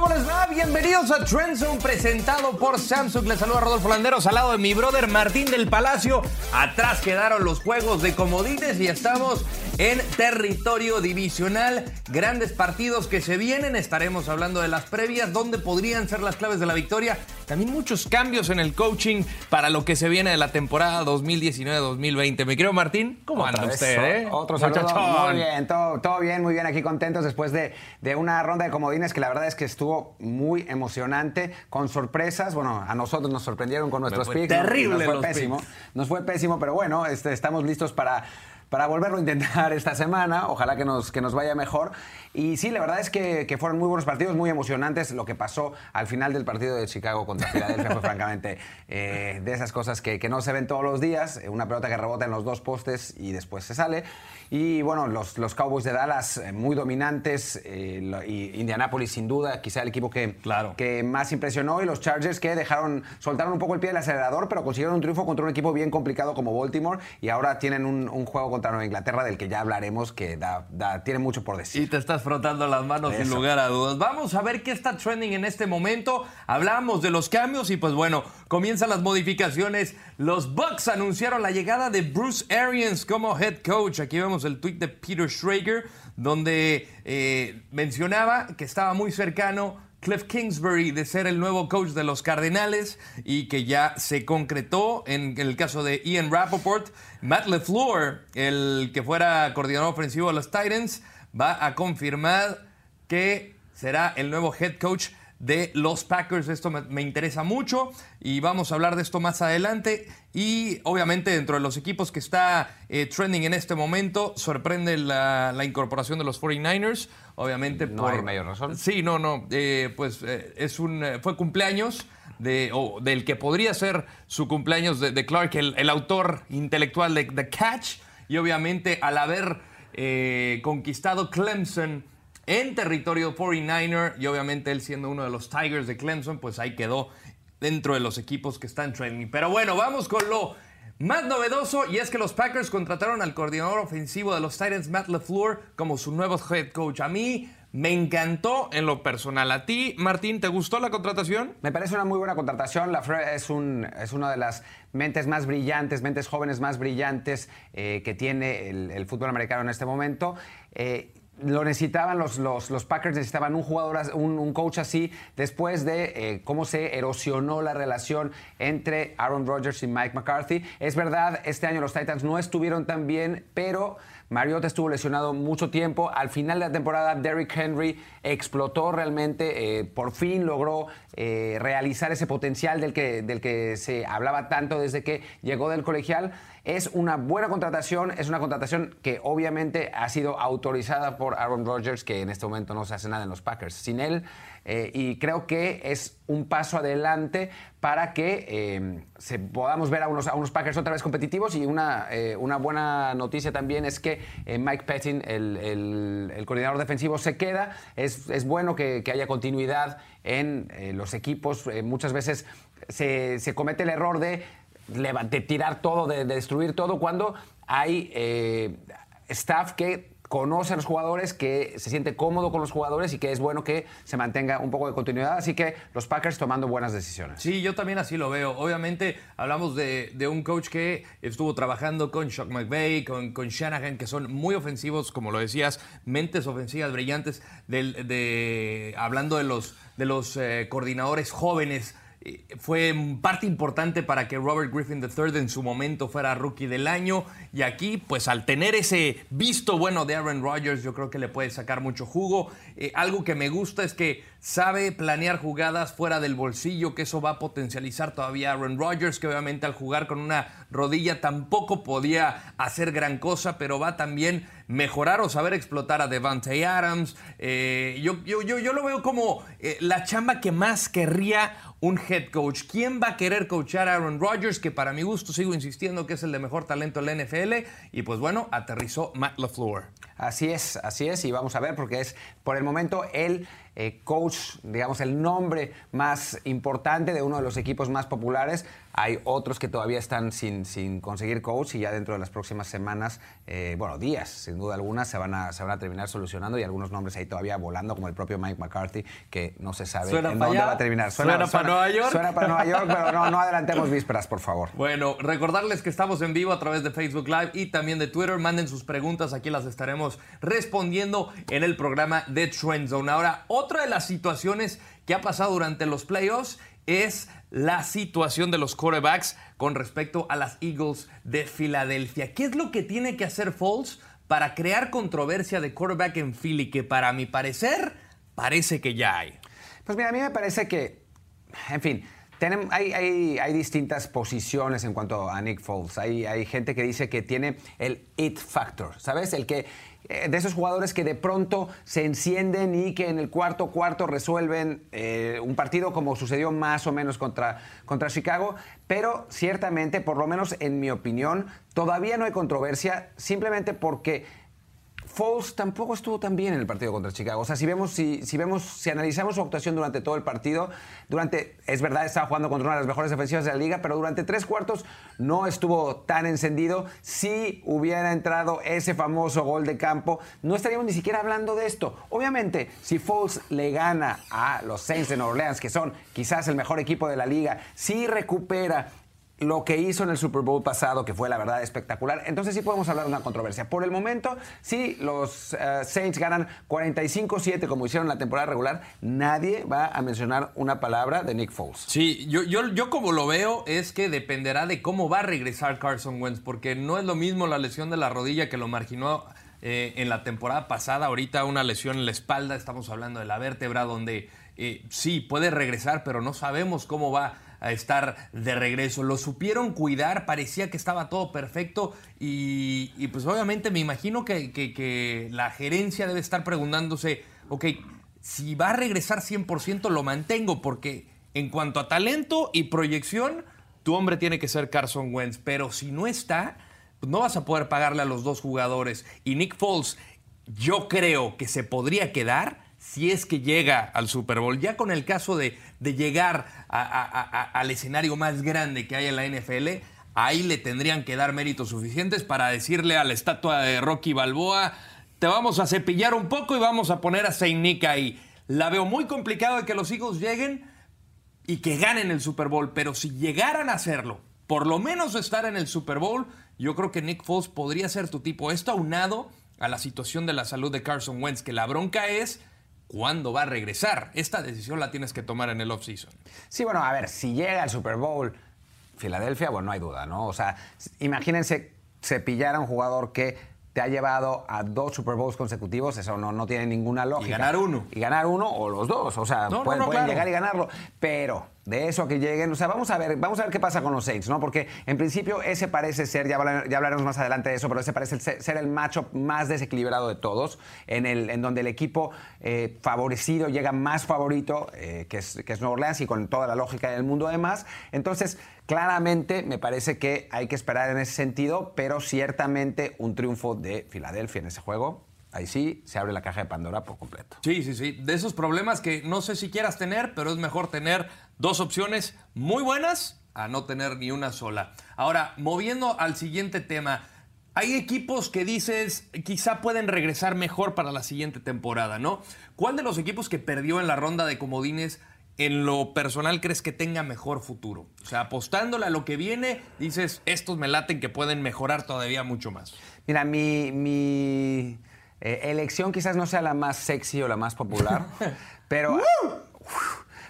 ¿Cómo les va? Bienvenidos a Trend Zone presentado por Samsung. Les saluda Rodolfo Landeros al lado de mi brother Martín del Palacio. Atrás quedaron los juegos de comodines y estamos en territorio divisional. Grandes partidos que se vienen. Estaremos hablando de las previas, dónde podrían ser las claves de la victoria. También muchos cambios en el coaching para lo que se viene de la temporada 2019-2020. Me creo, Martín, ¿cómo anda usted? Eh? Otro saludo. Muy bien, todo, todo, bien, muy bien. Aquí contentos después de, de una ronda de comodines que la verdad es que estuvo muy emocionante, con sorpresas. Bueno, a nosotros nos sorprendieron con nuestros picks. Terrible, nos, fue pésimo. Nos fue pésimo, pero bueno, este, estamos listos para para volverlo a intentar esta semana. Ojalá que nos, que nos vaya mejor. Y sí, la verdad es que, que, fueron muy buenos partidos, muy emocionantes. Lo que pasó al final del partido de Chicago contra Filadelfia fue francamente eh, de esas cosas que, que, no se ven todos los días. Una pelota que rebota en los dos postes y después se sale. Y bueno, los, los Cowboys de Dallas eh, muy dominantes. Eh, y Indianapolis sin duda, quizá el equipo que, claro. que más impresionó. Y los Chargers que dejaron, soltaron un poco el pie del acelerador, pero consiguieron un triunfo contra un equipo bien complicado como Baltimore. Y ahora tienen un, un juego contra Nueva Inglaterra del que ya hablaremos, que da, da, tiene mucho por decir. Y te estás frotando las manos Eso. sin lugar a dudas. Vamos a ver qué está trending en este momento. Hablamos de los cambios y pues bueno, comienzan las modificaciones. Los Bucks anunciaron la llegada de Bruce Arians como head coach. Aquí vemos el tweet de Peter Schrager, donde eh, mencionaba que estaba muy cercano Cliff Kingsbury de ser el nuevo coach de los Cardenales y que ya se concretó en el caso de Ian Rappaport. Matt LeFleur, el que fuera coordinador ofensivo de los Titans, va a confirmar que será el nuevo head coach de los Packers. Esto me, me, interesa mucho y vamos a hablar de esto más adelante. Y obviamente dentro de los equipos que está eh, trending en este momento, sorprende la, la incorporación de los 49ers. Obviamente no por... hay mayor razón. Sí, no, no. Eh, pues eh, es un, fue cumpleaños. De, del que podría ser su cumpleaños de, de Clark, el, el, autor intelectual de The Catch, y obviamente al haber conquistado Clemson en territorio 49er y obviamente él siendo uno de los Tigers de Clemson, pues ahí quedó dentro de los equipos que están training. Pero bueno, vamos con lo más novedoso y es que los Packers contrataron al coordinador ofensivo de los Titans, Matt LeFleur, como su nuevo head coach. A mí me encantó en lo personal. ¿A ti, Martín, te gustó la contratación? Me parece una muy buena contratación. LaFleur es, un, es una de las mentes más brillantes, mentes jóvenes más brillantes eh, que tiene el, el, fútbol americano en este momento. Eh, lo necesitaban los, los, los, Packers, necesitaban un jugador, un, un coach así, después de eh, cómo se erosionó la relación entre Aaron Rodgers y Mike McCarthy. Es verdad, este año los Titans no estuvieron tan bien, pero Mariota estuvo lesionado mucho tiempo. Al final de la temporada, Derrick Henry explotó realmente, eh, por fin logró eh, realizar ese potencial del que, del que se hablaba tanto desde que llegó del colegial. Es una buena contratación, es una contratación que obviamente ha sido autorizada por Aaron Rodgers, que en este momento no se hace nada en los Packers sin él. Eh, y creo que es un paso adelante para que eh, se, podamos ver a unos, a unos, Packers otra vez competitivos. Y una, eh, una buena noticia también es que Mike Pettin, el, el, el, coordinador defensivo, se queda. Es, es bueno que, que, haya continuidad en los equipos. muchas veces se, se, comete el error de, de tirar todo, de, de, destruir todo, cuando hay staff que conoce a los jugadores, que se siente cómodo con los jugadores y que es bueno que se mantenga un poco de continuidad. Así que los Packers tomando buenas decisiones. Sí, yo también así lo veo. Obviamente hablamos de, de un coach que estuvo trabajando con Shock McVay, con, con, Shanahan, que son muy ofensivos, como lo decías, mentes ofensivas brillantes, de hablando de los, de los eh, coordinadores jóvenes fue parte importante para que Robert Griffin III en su momento fuera rookie del año. Y aquí, pues al tener ese visto bueno de Aaron Rodgers, yo creo que le puede sacar mucho jugo. Eh, algo que me gusta es que sabe planear jugadas fuera del bolsillo, que eso va a potencializar todavía a Aaron Rodgers, que obviamente al jugar con una rodilla tampoco podía hacer gran cosa, pero va también mejorar o saber explotar a Devante Adams. Eh, yo, yo, yo, yo, lo veo como eh, la chamba que más querría un head coach. ¿Quién va a querer coachar a Aaron Rodgers? Que para mi gusto sigo insistiendo que es el de mejor talento en la NFL. Y pues bueno, aterrizó Matt LaFleur. Así es, así es, y vamos a ver porque es por el momento el eh, coach, digamos, el nombre más importante de uno de los equipos más populares. Hay otros que todavía están sin, sin conseguir coach y ya dentro de las próximas semanas, eh, bueno, días, sin duda alguna, se van, a, se van a terminar solucionando y algunos nombres ahí todavía volando, como el propio Mike McCarthy, que no se sabe en dónde va a terminar. Suena, para Nueva York. Suena para Nueva York, pero no, no adelantemos vísperas, por favor. Bueno, recordarles que estamos en vivo a través de Facebook Live y también de Twitter. Manden sus preguntas, aquí las estaremos respondiendo en el programa de Trend Zone. Ahora, otra de las situaciones que ha pasado durante los playoffs es la situación de los quarterbacks con respecto a las Eagles de Filadelfia. ¿Qué es lo que tiene que hacer Foles para crear controversia de quarterback en Philly? Que para mi parecer parece que ya hay. Pues mira, a mí me parece que, en fin, hay, hay, distintas posiciones en cuanto a Nick Foles. Hay, hay gente que dice que tiene el it factor, ¿sabes? El que eh, de esos jugadores que de pronto se encienden y que en el cuarto cuarto resuelven eh, un partido como sucedió más o menos contra, contra Chicago, pero ciertamente, por lo menos en mi opinión, todavía no hay controversia simplemente porque Foles tampoco estuvo tan bien en el partido contra Chicago. O sea, si vemos, si, vemos, si analizamos su actuación durante todo el partido, durante, es verdad, estaba jugando contra una de las mejores defensivas de la liga, pero durante tres cuartos no estuvo tan encendido. Si hubiera entrado ese famoso gol de campo, no estaríamos ni siquiera hablando de esto. Obviamente, si Foles le gana a los Saints de Nueva Orleans, que son quizás el mejor equipo de la liga, si recupera lo que hizo en el Super Bowl pasado, que fue la verdad espectacular, entonces sí podemos hablar de una controversia. Por el momento, si los eh, Saints ganan 45-7 como hicieron en la temporada regular, nadie va a mencionar una palabra de Nick Foles. Sí, yo, yo, yo como lo veo es que dependerá de cómo va a regresar Carson Wentz, porque no es lo mismo la lesión de la rodilla que lo marginó eh, en la temporada pasada, ahorita una lesión en la espalda, estamos hablando de la vértebra, donde eh, sí puede regresar, pero no sabemos cómo va a estar de regreso. Lo supieron cuidar, parecía que estaba todo perfecto y, pues obviamente me imagino que, la gerencia debe estar preguntándose, ok, si va a regresar 100% lo mantengo porque en cuanto a talento y proyección, tu hombre tiene que ser Carson Wentz, pero si no está, pues no vas a poder pagarle a los dos jugadores. Y Nick Foles, yo creo que se podría quedar si es que llega al Super Bowl. Ya con el caso de, llegar al escenario más grande que hay en la NFL, ahí le tendrían que dar méritos suficientes para decirle a la estatua de Rocky Balboa, te vamos a cepillar un poco y vamos a poner a Saint Nick ahí. La veo muy complicado de que los Eagles lleguen y que ganen el Super Bowl, pero si llegaran a hacerlo, por lo menos estar en el Super Bowl, yo creo que Nick Foles podría ser tu tipo. Esto aunado a la situación de la salud de Carson Wentz, que la bronca es cuándo va a regresar. Esta decisión la tienes que tomar en el offseason. Sí, bueno, a ver, si llega al Super Bowl Filadelfia, bueno, no hay duda, ¿no? O sea, imagínense cepillar a un jugador que te ha llevado a dos Super Bowls consecutivos, eso no, no tiene ninguna lógica. Y ganar uno. Y ganar uno o los dos, o sea, pueden, llegar y ganarlo. Pero de eso a que lleguen. O sea, vamos a ver, vamos a ver qué pasa con los Saints, ¿no? Porque en principio ese parece ser, ya, hablaremos más adelante de eso, pero ese parece ser el macho más desequilibrado de todos, en, el, en donde el equipo eh, favorecido llega más favorito, eh, que, es, que es Nueva Orleans y con toda la lógica del mundo además. Entonces, claramente me parece que hay que esperar en ese sentido, pero ciertamente un triunfo de Filadelfia en ese juego ahí sí se abre la caja de Pandora por completo. Sí, sí, sí. De esos problemas que no sé si quieras tener, pero es mejor tener dos opciones muy buenas a no tener ni una sola. Ahora, moviendo al siguiente tema. Hay equipos que dices quizá pueden regresar mejor para la siguiente temporada, ¿no? ¿Cuál de los equipos que perdió en la ronda de comodines en lo personal crees que tenga mejor futuro? O sea, apostándole a lo que viene, dices, estos me laten que pueden mejorar todavía mucho más. Mira, mi, mi eh, elección quizás no sea la más sexy o la más popular, pero...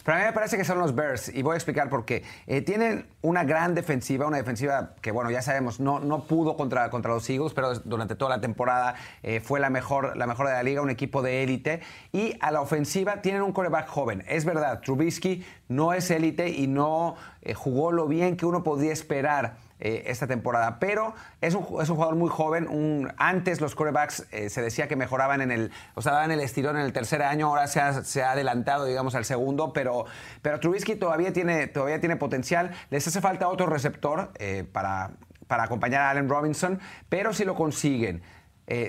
Pero a mí me parece que son los Bears y voy a explicar por qué. Eh, tienen una gran defensiva, una defensiva que, bueno, ya sabemos, no, no pudo contra, contra los Eagles, pero durante toda la temporada eh, fue la mejor, la mejor de la liga, un equipo de élite. Y a la ofensiva tienen un coreback joven. Es verdad, Trubisky no es élite y no jugó lo bien que uno podía esperar eh, esta temporada. Pero es un, es un, jugador muy joven. Un, antes los corebacks eh, se decía que mejoraban en el, o sea, daban el estirón en el tercer año, ahora se ha, se ha adelantado, digamos, al segundo, pero, pero Trubisky todavía tiene, todavía tiene potencial. Les hace falta otro receptor eh, para, para acompañar a Allen Robinson, pero si lo consiguen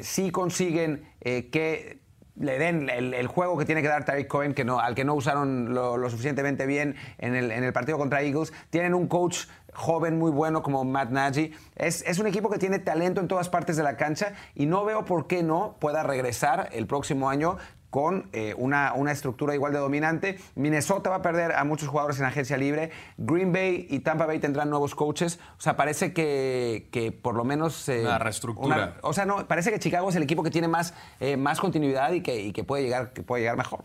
si consiguen que le den el, juego que tiene que dar Tariq Cohen, que no, al que no usaron lo, suficientemente bien en el, en el, partido contra Eagles. Tienen un coach joven muy bueno como Matt Nagy. Es, es, un equipo que tiene talento en todas partes de la cancha y no veo por qué no pueda regresar el próximo año con eh, una, una, estructura igual de dominante. Minnesota va a perder a muchos jugadores en agencia libre. Green Bay y Tampa Bay tendrán nuevos coaches. O sea, parece que, que por lo menos... Eh, una reestructura. o sea, no, parece que Chicago es el equipo que tiene más, eh, más continuidad y que, y que, puede llegar, que puede llegar mejor.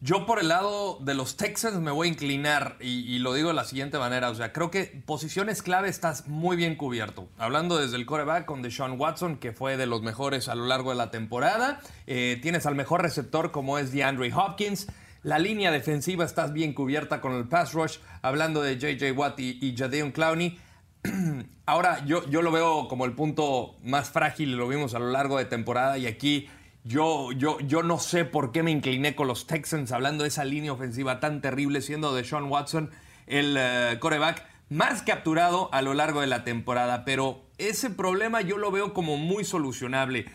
Yo por el lado de los Texans me voy a inclinar y, lo digo de la siguiente manera, o sea, creo que posiciones clave estás muy bien cubierto. Hablando desde el coreback con Deshaun Watson, que fue de los mejores a lo largo de la temporada, eh, tienes al mejor receptor como es DeAndre Hopkins. La línea defensiva estás bien cubierta con el pass rush, hablando de JJ Watt y, y Jadeon Clowney. Ahora yo, yo lo veo como el punto más frágil, lo vimos a lo largo de temporada y aquí yo, yo, yo no sé por qué me incliné con los Texans hablando de esa línea ofensiva tan terrible, siendo de Sean Watson el coreback más capturado a lo largo de la temporada. Pero ese problema yo lo veo como muy solucionable.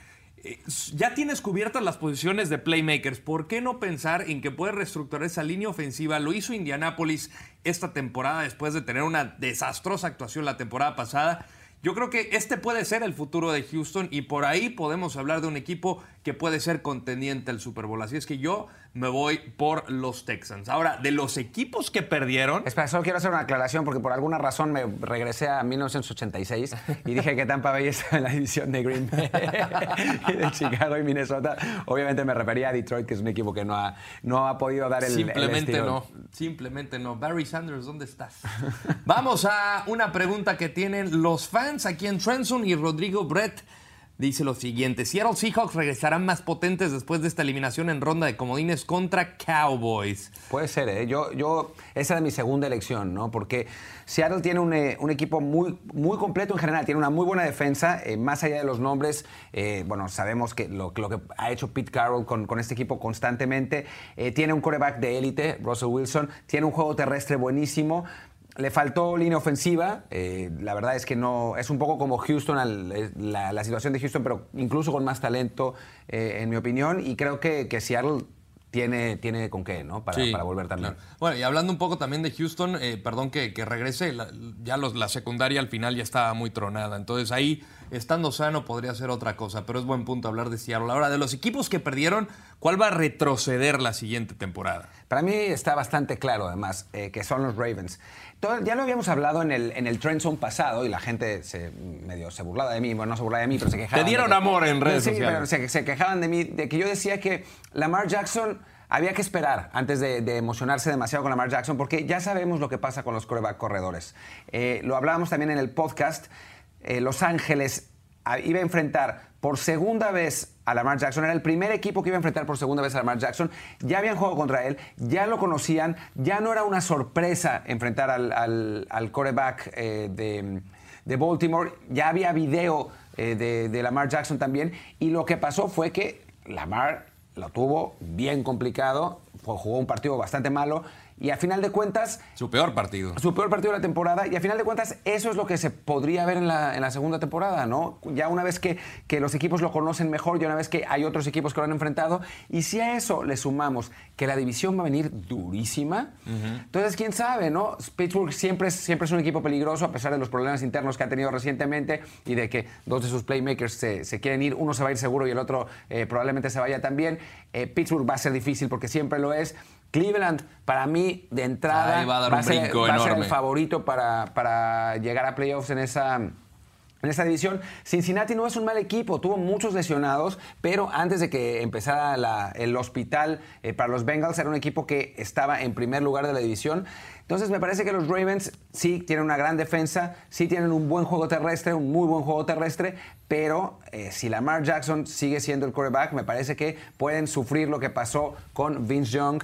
Eh, ya tienes cubiertas las posiciones de playmakers. ¿Por qué no pensar en que puedes reestructurar esa línea ofensiva? Lo hizo Indianapolis esta temporada después de tener una desastrosa actuación la temporada pasada. Yo creo que este puede ser el futuro de Houston y por ahí podemos hablar de un equipo que puede ser contendiente al Super Bowl. Así es que yo me voy por los Texans. Ahora, de los equipos que perdieron. Espera, solo quiero hacer una aclaración porque por alguna razón me regresé a 1986 y dije que Tampa Bay estaba en la división de Green Bay y de Chicago y Minnesota. Obviamente me refería a Detroit, que es un equipo que no ha, no ha podido dar el. Simplemente no. Simplemente no. Barry Sanders, ¿dónde estás? Vamos a una pregunta que tienen los fans aquí en Trenson y Rodrigo Brett dice lo siguiente: Seattle Seahawks regresarán más potentes después de esta eliminación en ronda de comodines contra Cowboys. Puede ser, ¿eh? Yo, yo, esa es mi segunda elección, ¿no? Porque Seattle tiene un, eh, equipo muy, muy completo en general, tiene una muy buena defensa, eh, más allá de los nombres. Eh, bueno, sabemos que lo, lo, que ha hecho Pete Carroll con, con este equipo constantemente. tiene un coreback de élite, Russell Wilson, tiene un juego terrestre buenísimo. Le faltó línea ofensiva. Eh, la verdad es que no. Es un poco como Houston, eh, la, situación de Houston, pero incluso con más talento, eh, en mi opinión. Y creo que, que Seattle tiene, tiene con qué, ¿no? Para, para volver también. Bueno, y hablando un poco también de Houston, perdón que, regrese, ya la secundaria al final ya estaba muy tronada. Entonces ahí, estando sano, podría ser otra cosa. Pero es buen punto hablar de Seattle. Ahora, de los equipos que perdieron, ¿cuál va a retroceder la siguiente temporada? Para mí está bastante claro, además, que son los Ravens ya lo habíamos hablado en el, en el Trend Zone pasado y la gente se medio se burlaba de mí, bueno, no se burlaba de mí, pero se quejaban. Te dieron amor en redes sí, sociales. pero se, quejaban de mí, de que yo decía que Lamar Jackson había que esperar antes de, emocionarse demasiado con Lamar Jackson, porque ya sabemos lo que pasa con los coreback corredores. Eh, lo hablábamos también en el podcast. Eh, los Ángeles iba a enfrentar por segunda vez a Lamar Jackson. Era el primer equipo que iba a enfrentar por segunda vez a Lamar Jackson. Ya habían jugado contra él, ya lo conocían, ya no era una sorpresa enfrentar al, al, quarterback eh, de, Baltimore. Ya había video eh, de, de Lamar Jackson también. Y lo que pasó fue que Lamar lo tuvo bien complicado, jugó un partido bastante malo y a final de cuentas... Su peor partido. Su peor partido de la temporada. Y a final de cuentas, eso es lo que se podría ver en la, en la segunda temporada, ¿no? Ya una vez que, que, los equipos lo conocen mejor, ya una vez que hay otros equipos que lo han enfrentado. Y si a eso le sumamos que la división va a venir durísima, entonces quién sabe, ¿no? Pittsburgh siempre es, siempre es un equipo peligroso, a pesar de los problemas internos que ha tenido recientemente y de que dos de sus playmakers se, se quieren ir. Uno se va a ir seguro y el otro eh, probablemente se vaya también. Eh, Pittsburgh va a ser difícil porque siempre lo es. Cleveland, para mí, de entrada, va, a, ser, el favorito para, para llegar a playoffs en esa, en división. Cincinnati no es un mal equipo, tuvo muchos lesionados, pero antes de que empezara el hospital eh, para los Bengals, era un equipo que estaba en primer lugar de la división. Entonces me parece que los Ravens sí tienen una gran defensa, sí tienen un buen juego terrestre, un muy buen juego terrestre, pero eh, si Lamar Jackson sigue siendo el quarterback, me parece que pueden sufrir lo que pasó con Vince Young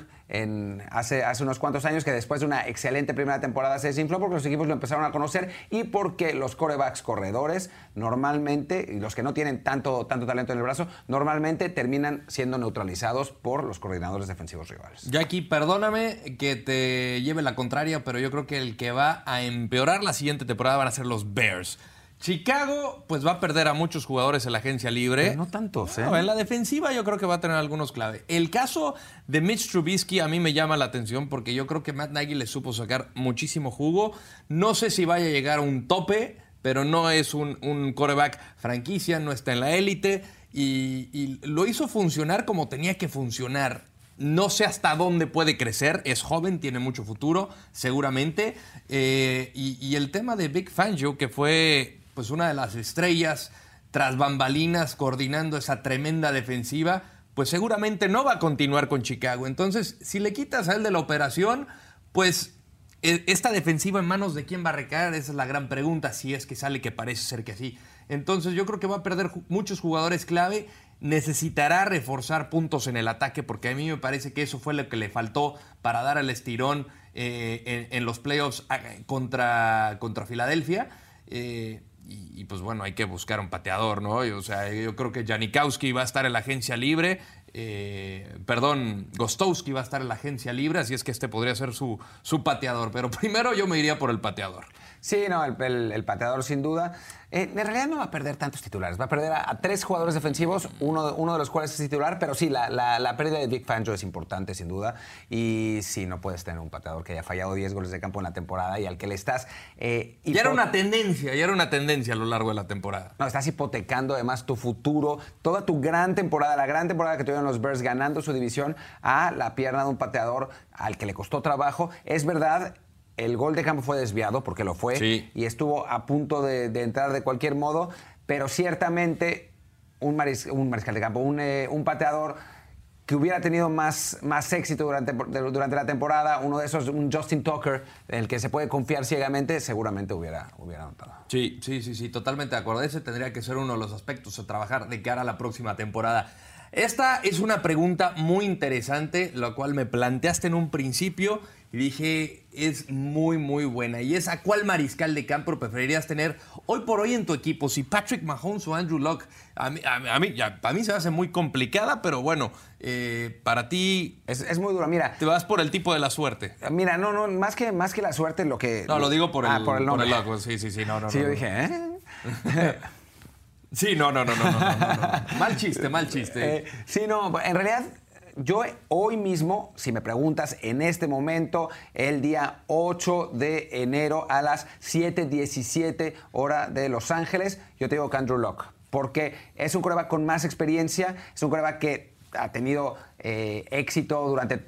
hace, hace unos cuantos años que después de una excelente primera temporada se desinfló porque los equipos lo empezaron a conocer y porque los corebacks corredores normalmente, y los que no tienen tanto, tanto talento en el brazo, normalmente terminan siendo neutralizados por los coordinadores defensivos rivales. Jackie, perdóname que te lleve la contraria, pero yo creo que el que va a empeorar la siguiente temporada van a ser los Bears. Chicago, pues va a perder a muchos jugadores en la agencia libre. no tantos, ¿eh? en la defensiva yo creo que va a tener algunos clave. El caso de Mitch Trubisky a mí me llama la atención porque yo creo que Matt Nagy le supo sacar muchísimo jugo. No sé si vaya a llegar a un tope, pero no es un, un coreback franquicia, no está en la élite y, y lo hizo funcionar como tenía que funcionar. No sé hasta dónde puede crecer. Es joven, tiene mucho futuro, seguramente. Eh, y, y, el tema de Big Fangio, que fue pues una de las estrellas tras bambalinas coordinando esa tremenda defensiva, pues seguramente no va a continuar con Chicago. Entonces, si le quitas a él de la operación, pues e, esta defensiva en manos de quién va a recaer, esa es la gran pregunta, si es que sale que parece ser que sí. Entonces yo creo que va a perder muchos jugadores clave necesitará reforzar puntos en el ataque, porque a mí me parece que eso fue lo que le faltó para dar el estirón eh, en, los playoffs contra, contra Filadelfia. Eh, y, pues bueno, hay que buscar un pateador, ¿no? o sea, yo creo que Janikowski va a estar en la agencia libre. Eh, perdón, Gostowski va a estar en la agencia libre, así es que este podría ser su, su pateador. Pero primero yo me iría por el pateador. Sí, no, el, pateador sin duda. Eh, en realidad no va a perder tantos titulares. Va a perder a, tres jugadores defensivos, uno, uno, de los cuales es titular, pero sí, la, la, pérdida de Vic Fangio es importante, sin duda. Y sí, no puedes tener un pateador que haya fallado 10 goles de campo en la temporada y al que le estás... Eh, ya era una tendencia, ya era una tendencia a lo largo de la temporada. No, estás hipotecando además tu futuro, toda tu gran temporada, la gran temporada que tuvieron los Bears ganando su división a la pierna de un pateador al que le costó trabajo. Es verdad, el gol de campo fue desviado, porque lo fue, y estuvo a punto de, entrar de cualquier modo, pero ciertamente un, mariscal de campo, eh, un, pateador que hubiera tenido más, más éxito durante, durante la temporada, uno de esos, un Justin Tucker, en el que se puede confiar ciegamente, seguramente hubiera, hubiera anotado. Sí, sí, sí, sí, totalmente de acuerdo. Ese tendría que ser uno de los aspectos a trabajar de cara a la próxima temporada. Esta es una pregunta muy interesante, la cual me planteaste en un principio y dije, es muy, muy buena. Y es a cuál mariscal de campo preferirías tener hoy por hoy en tu equipo, si Patrick Mahomes o Andrew Locke. A mí, a, mí, se me hace muy complicada, pero bueno, eh, para ti... Es, muy dura, mira. Te vas por el tipo de la suerte. Mira, no, no, más que, más que la suerte, lo que... No, lo digo por ah, el, por el nombre. sí, sí, sí, no, no. Sí, yo dije, ¿eh? sí, no, no, no, no, no, no, Mal chiste, mal chiste. Eh, sí, no, en realidad yo hoy mismo, si me preguntas, en este momento, el día 8 de enero a las 7:17 hora de Los Ángeles, yo te digo que Andrew Locke, porque es un coreback con más experiencia, es un coreback que ha tenido eh, éxito durante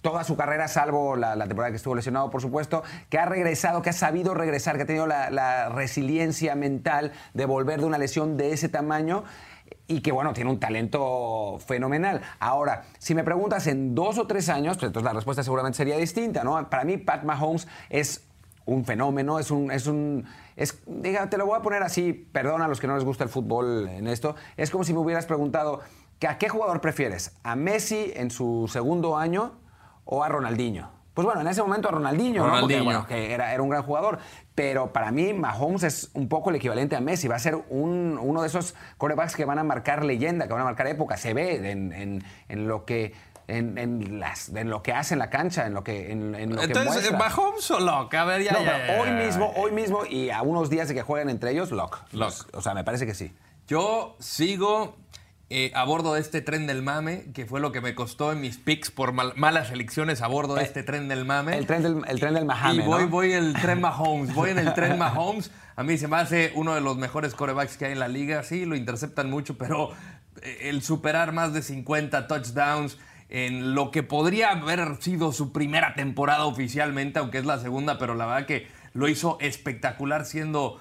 toda su carrera, salvo la, temporada que estuvo lesionado, por supuesto, que ha regresado, que ha sabido regresar, que ha tenido la resiliencia mental de volver de una lesión de ese tamaño y que bueno, tiene un talento fenomenal. Ahora, si me preguntas en dos o tres años, pues entonces la respuesta seguramente sería distinta, ¿no? Para mí, Pat Mahomes es un fenómeno, es un, es un, es, diga, te lo voy a poner así, perdona a los que no les gusta el fútbol en esto, es como si me hubieras preguntado, ¿a qué jugador prefieres? ¿A Messi en su segundo año o a Ronaldinho? Pues bueno, en ese momento a Ronaldinho, ¿no? que era, era, un gran jugador. Pero para mí, Mahomes es un poco el equivalente a Messi. Va a ser uno de esos corebacks que van a marcar leyenda, que van a marcar época. Se ve en, lo que en, las, en lo que hace en la cancha, en lo que, en, lo Entonces, ¿Mahomes o Locke? A ver, ya, hoy mismo, hoy mismo y a unos días de que jueguen entre ellos, Locke. Locke. O sea, me parece que sí. Yo sigo eh, a bordo de este tren del mame, que fue lo que me costó en mis picks por malas elecciones a bordo de eh, este tren del mame. El tren del, el tren del Mahame, Y voy, voy el tren Mahomes, voy en el tren Mahomes. A mí se me hace uno de los mejores corebacks que hay en la liga. Sí, lo interceptan mucho, pero eh, el superar más de 50 touchdowns en lo que podría haber sido su primera temporada oficialmente, aunque es la segunda, pero la verdad que lo hizo espectacular siendo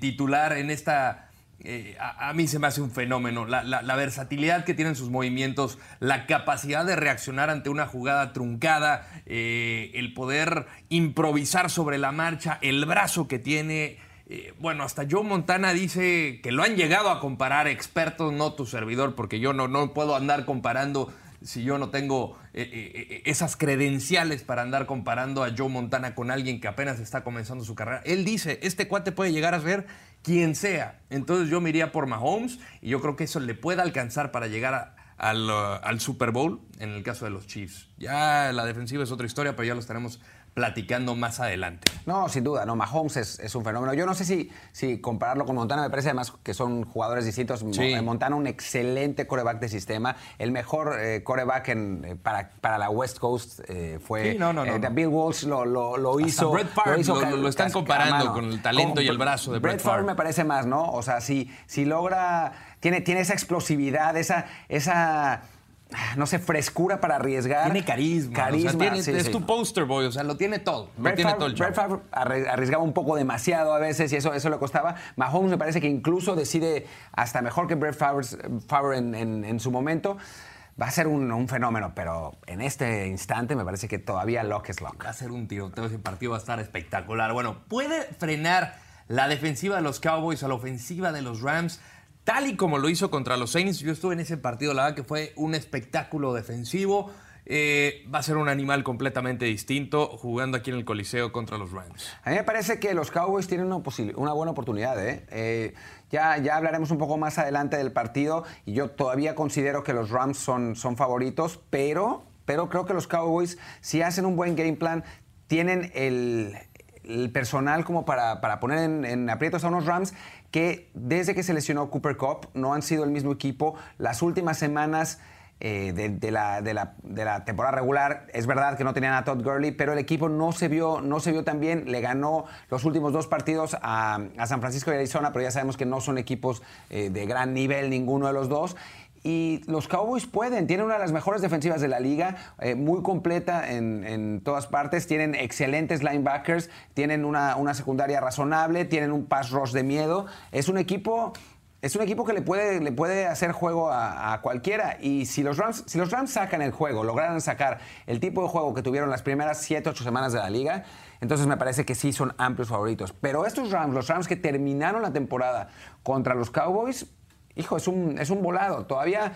titular en esta eh, a, mí se me hace un fenómeno. La, versatilidad que tienen sus movimientos, la capacidad de reaccionar ante una jugada truncada, eh, el poder improvisar sobre la marcha, el brazo que tiene. Eh, bueno, hasta Joe Montana dice que lo han llegado a comparar expertos, no tu servidor, porque yo no, no puedo andar comparando si yo no tengo esas credenciales para andar comparando a Joe Montana con alguien que apenas está comenzando su carrera. Él dice, este cuate puede llegar a ser quien sea. Entonces yo me iría por Mahomes y yo creo que eso le puede alcanzar para llegar al, uh, al, Super Bowl en el caso de los Chiefs. Ya la defensiva es otra historia, pero ya lo estaremos platicando más adelante. No, sin duda, no, Mahomes es, un fenómeno. Yo no sé si, si compararlo con Montana, me parece además que son jugadores distintos. Eh, Montana, un excelente coreback de sistema, el mejor eh, coreback en, eh, para, para, la West Coast fue. Sí, no, no, no, Bill Walsh lo, lo, hizo. Brett Favre lo, están comparando con el talento y el brazo de Brett, Brett Favre. me parece más, ¿no? O sea, si, si logra. Tiene, tiene esa explosividad, esa. esa no sé, frescura para arriesgar. Tiene carisma. Carisma. es tu poster boy, o sea, lo tiene todo. Lo tiene todo el Brett Favre arriesgaba un poco demasiado a veces y eso, eso le costaba. Mahomes me parece que incluso decide hasta mejor que Brett Favre, en, su momento. Va a ser un, fenómeno, pero en este instante me parece que todavía Lock es Lock. Va a ser un tiroteo, ese partido va a estar espectacular. Bueno, puede frenar la defensiva de los Cowboys a la ofensiva de los Rams tal y como lo hizo contra los Saints. Yo estuve en ese partido, la verdad que fue un espectáculo defensivo. Eh, va a ser un animal completamente distinto jugando aquí en el Coliseo contra los Rams. A mí me parece que los Cowboys tienen una, buena oportunidad. ¿eh? Eh, ya, hablaremos un poco más adelante del partido y yo todavía considero que los Rams son, favoritos, pero, creo que los Cowboys, si hacen un buen game plan, tienen el, personal como para, poner en, aprietos a unos Rams que desde que se lesionó Cooper Cup no han sido el mismo equipo. Las últimas semanas eh, de, la, de, la, temporada regular, es verdad que no tenían a Todd Gurley, pero el equipo no se vio, no se vio tan bien. Le ganó los últimos dos partidos a, San Francisco y Arizona, pero ya sabemos que no son equipos eh, de gran nivel ninguno de los dos. Y los Cowboys pueden, tienen una de las mejores defensivas de la liga, eh, muy completa en, todas partes, tienen excelentes linebackers, tienen una, secundaria razonable, tienen un pass rush de miedo. Es un equipo es un equipo que le puede, le puede hacer juego a, cualquiera. Y si los, Rams, si los Rams sacan el juego, lograran sacar el tipo de juego que tuvieron las primeras 7, 8 semanas de la liga, entonces me parece que sí son amplios favoritos. Pero estos Rams, los Rams que terminaron la temporada contra los Cowboys, hijo, es un, es un volado. Todavía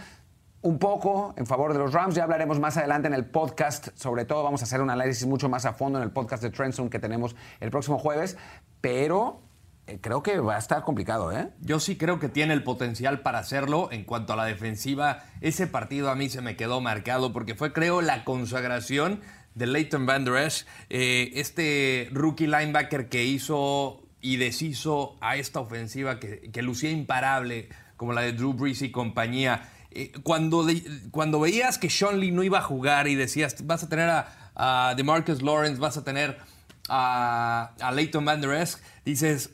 un poco en favor de los Rams. Ya hablaremos más adelante en el podcast. Sobre todo vamos a hacer un análisis mucho más a fondo en el podcast de Trendzone que tenemos el próximo jueves. Pero eh, creo que va a estar complicado, ¿eh? Yo sí creo que tiene el potencial para hacerlo. En cuanto a la defensiva, ese partido a mí se me quedó marcado porque fue, creo, la consagración de Leighton Van Der Esch, eh, este rookie linebacker que hizo y deshizo a esta ofensiva que, que lucía imparable como la de Drew Brees y compañía. Eh, cuando, cuando veías que Sean Lee no iba a jugar y decías, vas a tener a, DeMarcus Lawrence, vas a tener a, a Leighton Van Der Esch, dices,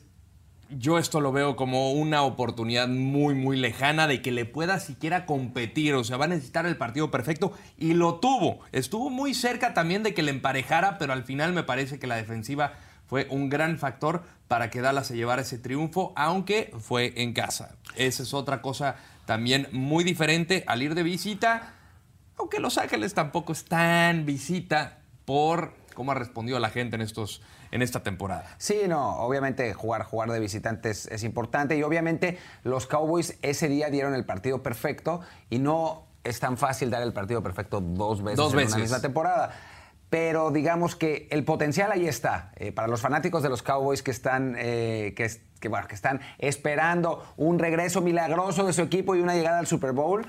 yo esto lo veo como una oportunidad muy, muy lejana de que le pueda siquiera competir. O sea, va a necesitar el partido perfecto y lo tuvo. Estuvo muy cerca también de que le emparejara, pero al final me parece que la defensiva fue un gran factor para que Dallas se llevara ese triunfo, aunque fue en casa. Esa es otra cosa también muy diferente al ir de visita, aunque Los Ángeles tampoco es tan visita por cómo ha respondido la gente en estos en esta temporada. Sí, no, obviamente jugar, jugar de visitantes es importante y obviamente los Cowboys ese día dieron el partido perfecto y no es tan fácil dar el partido perfecto dos veces en una misma temporada pero digamos que el potencial ahí está. Eh, para los fanáticos de los Cowboys que están, eh, que, bueno, que están esperando un regreso milagroso de su equipo y una llegada al Super Bowl,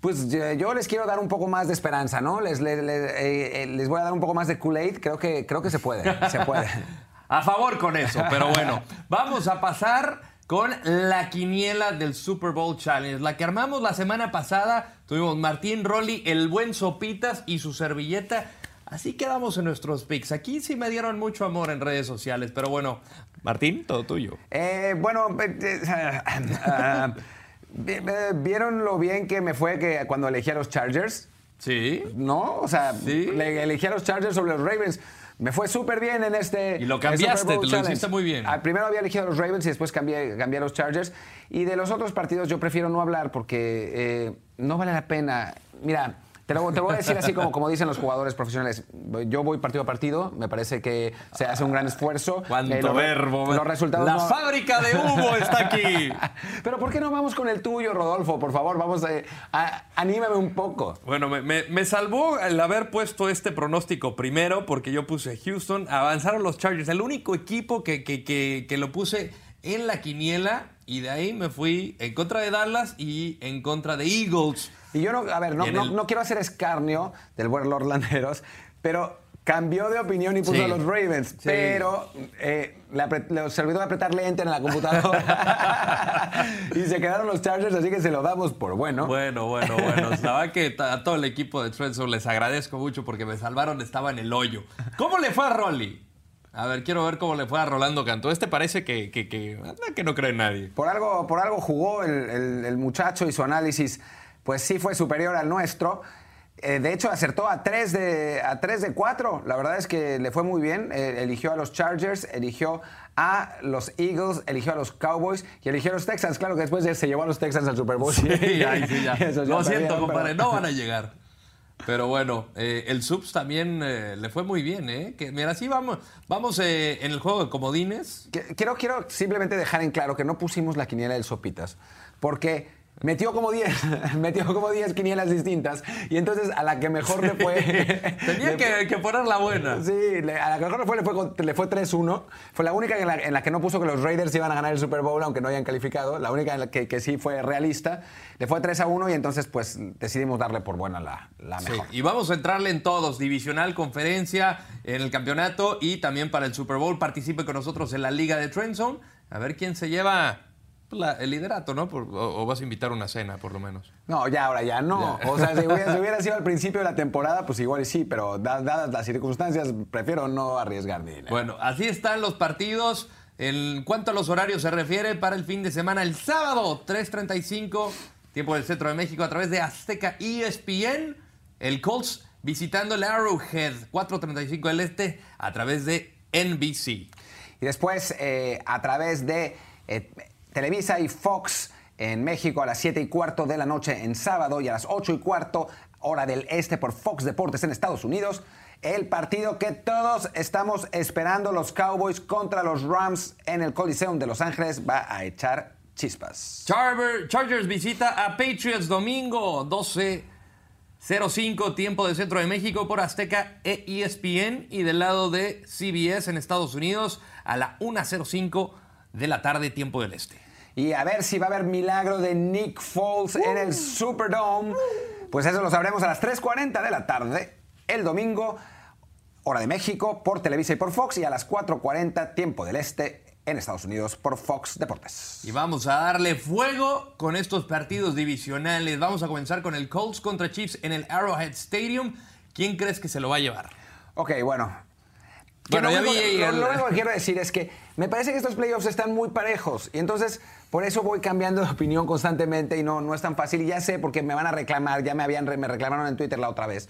pues yo les quiero dar un poco más de esperanza, ¿no? Les, les, eh, les voy a dar un poco más de Kool-Aid. Creo que, creo que se puede, se puede. a favor con eso, pero bueno, vamos a pasar con la quiniela del Super Bowl Challenge. La que armamos la semana pasada, tuvimos Martín Rolly, el buen Sopitas y su servilleta. Así quedamos en nuestros picks. Aquí sí me dieron mucho amor en redes sociales, pero bueno, Martín, todo tuyo. Eh, bueno, eh, eh, ¿vieron lo bien que me fue que cuando elegí a los Chargers? Sí. ¿No? O sea, elegí a los Chargers sobre los Ravens. Me fue súper bien en este. Y lo cambiaste, te lo hiciste muy bien. Ah, primero había elegido a los Ravens y después cambié, cambié a los Chargers. Y de los otros partidos yo prefiero no hablar porque no vale la pena. Mira, te, lo, voy a decir así como, como dicen los jugadores profesionales. Yo voy partido a partido, me parece que se hace un gran esfuerzo. ¡Cuánto eh, verbo! Los resultados ¡La fábrica de humo está aquí! Pero ¿por qué no vamos con el tuyo, Rodolfo? Por favor, vamos eh, a, anímame un poco. Bueno, me, salvó el haber puesto este pronóstico primero porque yo puse Houston, avanzaron los Chargers, el único equipo que, que, que lo puse en la quiniela y de ahí me fui en contra de Dallas y en contra de Eagles. Y yo no, a ver, no, no, quiero hacer escarnio del buen Lord Landeros, pero cambió de opinión y puso a los Ravens, pero eh, le, olvidó apretarle enter en la computadora y se quedaron los Chargers, así que se lo damos por bueno. Bueno, bueno, bueno. La verdad que a todo el equipo de Trenson les agradezco mucho porque me salvaron, estaba en el hoyo. ¿Cómo le fue a Rolly? A ver, quiero ver cómo le fue a Rolando Cantó. Este parece que, que, que, no cree nadie. Por algo, por algo jugó el, el muchacho y su análisis, pues sí fue superior al nuestro. Eh, de hecho, acertó a 3 de, a 3 de 4. La verdad es que le fue muy bien. Eh, eligió a los Chargers, eligió a los Eagles, eligió a los Cowboys y eligió a los Texans. Claro que después se llevó a los Texans al Super Bowl. Sí, ahí sí, ya. Lo siento, compadre, no van a llegar. Pero bueno, eh, el Subs también le fue muy bien, ¿eh? Que, mira, sí vamos, vamos en el juego de comodines. Quiero, quiero simplemente dejar en claro que no pusimos la quiniela del Sopitas, porque Metió como 10, metió como 10 quinielas distintas y entonces a la que mejor le fue... Tenía que, poner la buena. Sí, a la que mejor le fue, le fue, 3-1. Fue la única en la, que no puso que los Raiders iban a ganar el Super Bowl aunque no hayan calificado. La única en la que, sí fue realista. Le fue 3-1 y entonces pues decidimos darle por buena la, la mejor. y vamos a entrarle en todos, divisional, conferencia, en el campeonato y también para el Super Bowl. Participe con nosotros en la Liga de Trendzone. A ver quién se lleva el liderato, ¿no? o, vas a invitar una cena, por lo menos. No, ya, ahora ya no. O sea, si hubiera, sido al principio de la temporada, pues igual sí, pero dadas las circunstancias, prefiero no arriesgar dinero. Bueno, así están los partidos. En cuanto a los horarios se refiere, para el fin de semana, el sábado, 3.35, tiempo del centro de México, a través de Azteca ESPN, el Colts visitando el Arrowhead, 4.35 del este, a través de NBC. Y después, eh, a través de eh, Televisa y Fox en México a las 7 y cuarto de la noche en sábado y a las 8 y cuarto hora del este por Fox Deportes en Estados Unidos. El partido que todos estamos esperando, los Cowboys contra los Rams en el Coliseum de Los Ángeles, va a echar chispas. Chargers visita a Patriots domingo 12.05 tiempo de Centro de México por Azteca e ESPN y del lado de CBS en Estados Unidos a la 1.05 de la tarde, tiempo del este. Y a ver si va a haber milagro de Nick Foles en el Superdome. Pues eso lo sabremos a las 3.40 de la tarde, el domingo, hora de México, por Televisa y por Fox, y a las 4.40, tiempo del este, en Estados Unidos por Fox Deportes. Y vamos a darle fuego con estos partidos divisionales. Vamos a comenzar con el Colts contra Chiefs en el Arrowhead Stadium. ¿Quién crees que se lo va a llevar? Ok, bueno, bueno, lo, único, que quiero decir es que me parece que estos playoffs están muy parejos y entonces por eso voy cambiando de opinión constantemente y no, no es tan fácil. Y ya sé porque me van a reclamar, ya me habían me reclamaron en Twitter la otra vez,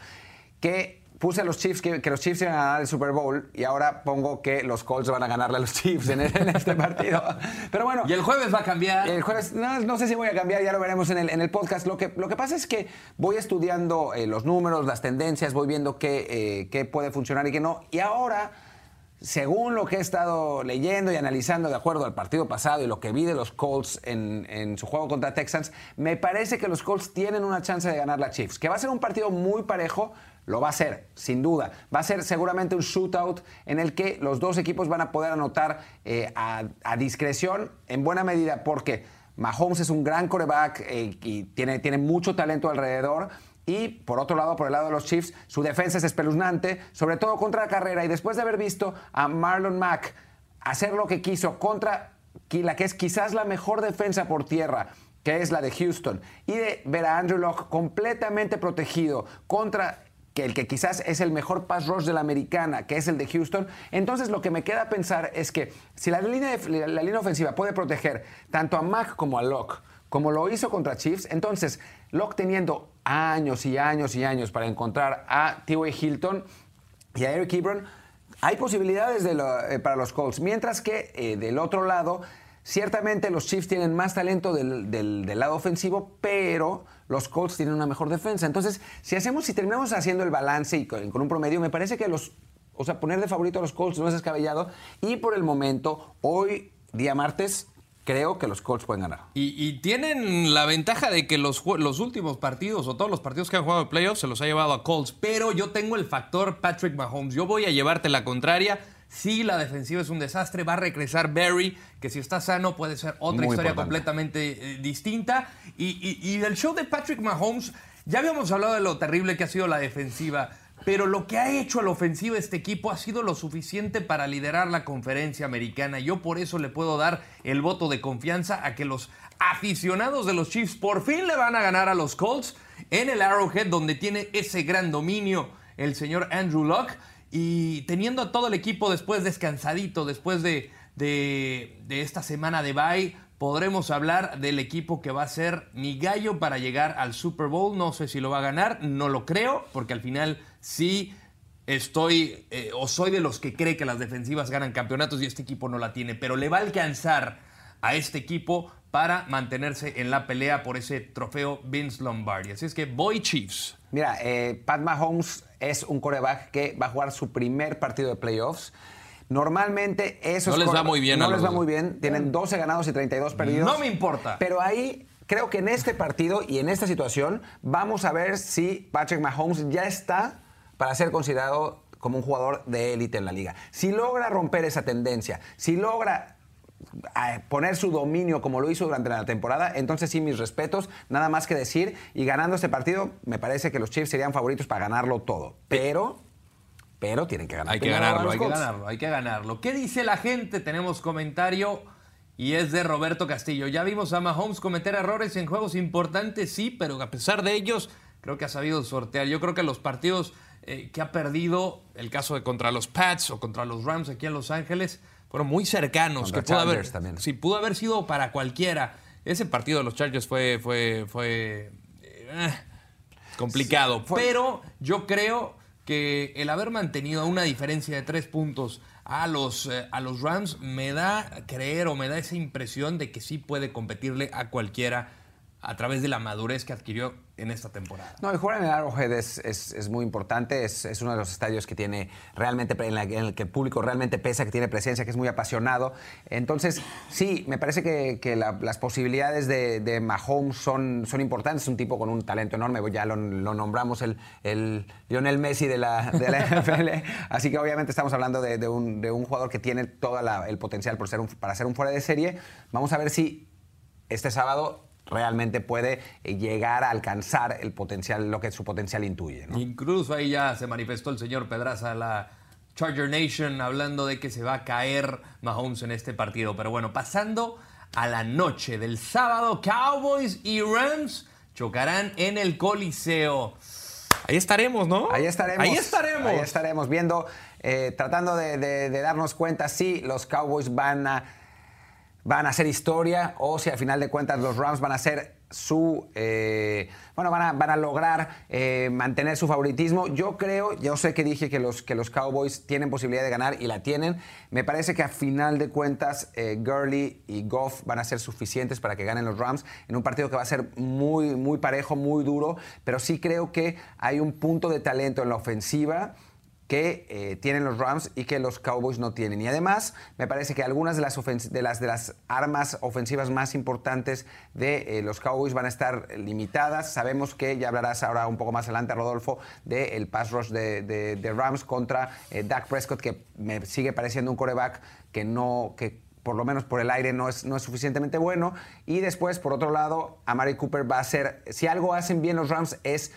que puse a los Chiefs que, los Chiefs iban a ganar el Super Bowl y ahora pongo que los Colts van a ganarle a los Chiefs en, este partido. Pero bueno. ¿Y el jueves va a cambiar? El jueves, no, sé si voy a cambiar, ya lo veremos en el, en el podcast. Lo que, lo que pasa es que voy estudiando eh, los números, las tendencias, voy viendo qué, eh, qué puede funcionar y qué no. Y ahora según lo que he estado leyendo y analizando de acuerdo al partido pasado y lo que vi de los Colts en, su juego contra Texans, me parece que los Colts tienen una chance de ganar la Chiefs. Que va a ser un partido muy parejo, lo va a ser, sin duda. Va a ser seguramente un shootout en el que los dos equipos van a poder anotar eh, a, discreción en buena medida porque Mahomes es un gran coreback eh, y tiene, tiene mucho talento alrededor y por otro lado, por el lado de los Chiefs, su defensa es espeluznante, sobre todo contra la carrera. Y después de haber visto a Marlon Mack hacer lo que quiso contra la que es quizás la mejor defensa por tierra, que es la de Houston, y de ver a Andrew Locke completamente protegido contra que el que quizás es el mejor pass rush de la americana, que es el de Houston, entonces lo que me queda pensar es que si la línea, la línea ofensiva puede proteger tanto a Mack como a Locke, como lo hizo contra Chiefs, entonces Locke teniendo años y años y años para encontrar a T.Y. Hilton y a Eric Ebron, hay posibilidades eh, para los Colts. Mientras que eh, del otro lado, ciertamente los Chiefs tienen más talento del, lado ofensivo, pero los Colts tienen una mejor defensa. Entonces, si hacemos, si terminamos haciendo el balance y con, con un promedio, me parece que los, o sea, poner de favorito a los Colts no es descabellado. Y por el momento, hoy, día martes, creo que los Colts pueden ganar. Y, tienen la ventaja de que los, los, últimos partidos o todos los partidos que han jugado en playoffs se los ha llevado a Colts. Pero yo tengo el factor Patrick Mahomes. Yo voy a llevarte la contraria. Si la defensiva es un desastre, va a regresar Barry, que si está sano puede ser otra historia completamente eh, distinta. Y, y del show de Patrick Mahomes, ya habíamos hablado de lo terrible que ha sido la defensiva pero lo que ha hecho a la ofensiva este equipo ha sido lo suficiente para liderar la conferencia americana. Yo por eso le puedo dar el voto de confianza a que los aficionados de los Chiefs por fin le van a ganar a los Colts en el Arrowhead, donde tiene ese gran dominio el señor Andrew Locke. Y teniendo a todo el equipo después descansadito, después de, de, de esta semana de bye, podremos hablar del equipo que va a ser mi gallo para llegar al Super Bowl. No sé si lo va a ganar, no lo creo, porque al final sí estoy eh, o soy de los que cree que las defensivas ganan campeonatos y este equipo no la tiene, pero le va a alcanzar a este equipo para mantenerse en la pelea por ese trofeo Vince Lombardi. Así es que voy Chiefs. Mira, eh, Pat Mahomes es un coreback que va a jugar su primer partido de playoffs. Normalmente eso no les va muy bien. No les va muy bien. Tienen 12 ganados y 32 perdidos. No me importa. Pero ahí creo que en este partido y en esta situación vamos a ver si Patrick Mahomes ya está para ser considerado como un jugador de élite en la liga. Si logra romper esa tendencia, si logra poner su dominio como lo hizo durante la temporada, entonces sí, mis respetos, nada más que decir. Y ganando este partido, me parece que los Chiefs serían favoritos para ganarlo todo. Pero, pero tienen que ganar. Hay que ganarlo, hay que ganarlo, hay que ganarlo. ¿Qué dice la gente? Tenemos comentario y es de Roberto Castillo. Ya vimos a Mahomes cometer errores en juegos importantes, sí, pero a pesar de ellos, creo que ha sabido sortear. Yo creo que los partidos eh, que ha perdido, el caso de contra los Pats o contra los Rams aquí en Los Ángeles, fueron muy cercanos. que pudo haber, también. Sí, pudo haber sido para cualquiera. Ese partido de los Chargers fue, fue, fue eh, complicado. Pero yo creo que el haber mantenido una diferencia de tres puntos a los, eh, a los Rams me da creer o me da esa impresión de que sí puede competirle a cualquiera a través de la madurez que adquirió en esta temporada. No, el jugar en el Arrowhead es, es, muy importante, es, es, uno de los estadios que tiene realmente, en, el que el público realmente pesa, que tiene presencia, que es muy apasionado. Entonces, sí, me parece que, que las posibilidades de, de, Mahomes son, son importantes, es un tipo con un talento enorme, ya lo, lo nombramos el, el, Lionel Messi de la, de la NFL, así que obviamente estamos hablando de, de, un, de un, jugador que tiene todo el potencial por ser un, para ser un fuera de serie. Vamos a ver si este sábado realmente puede eh, llegar a alcanzar el potencial, lo que su potencial intuye. Incluso ahí ya se manifestó el señor Pedraza, la Charger Nation, hablando de que se va a caer Mahomes en este partido. Pero bueno, pasando a la noche del sábado, Cowboys y Rams chocarán en el Coliseo. Ahí estaremos, ¿no? Ahí estaremos. Ahí estaremos. Ahí estaremos viendo, eh, tratando de, darnos cuenta si los Cowboys van a van a hacer historia o si al final de cuentas los Rams van a ser su eh, bueno van a, van a lograr eh, mantener su favoritismo. Yo creo yo sé que dije que los que los Cowboys tienen posibilidad de ganar y la tienen. Me parece que a final de cuentas eh, Gurley y Goff van a ser suficientes para que ganen los Rams en un partido que va a ser muy muy parejo muy duro. Pero sí creo que hay un punto de talento en la ofensiva que eh, tienen los Rams y que los Cowboys no tienen. Y además, me parece que algunas de las, de las, de armas ofensivas más importantes de eh, los Cowboys van a estar limitadas. Sabemos que, ya hablarás ahora un poco más adelante, Rodolfo, del pass rush de, Rams contra eh, Dak Prescott, que me sigue pareciendo un coreback que no... Que, por lo menos por el aire no es, no es suficientemente bueno. Y después, por otro lado, Amari Cooper va a ser, si algo hacen bien los Rams es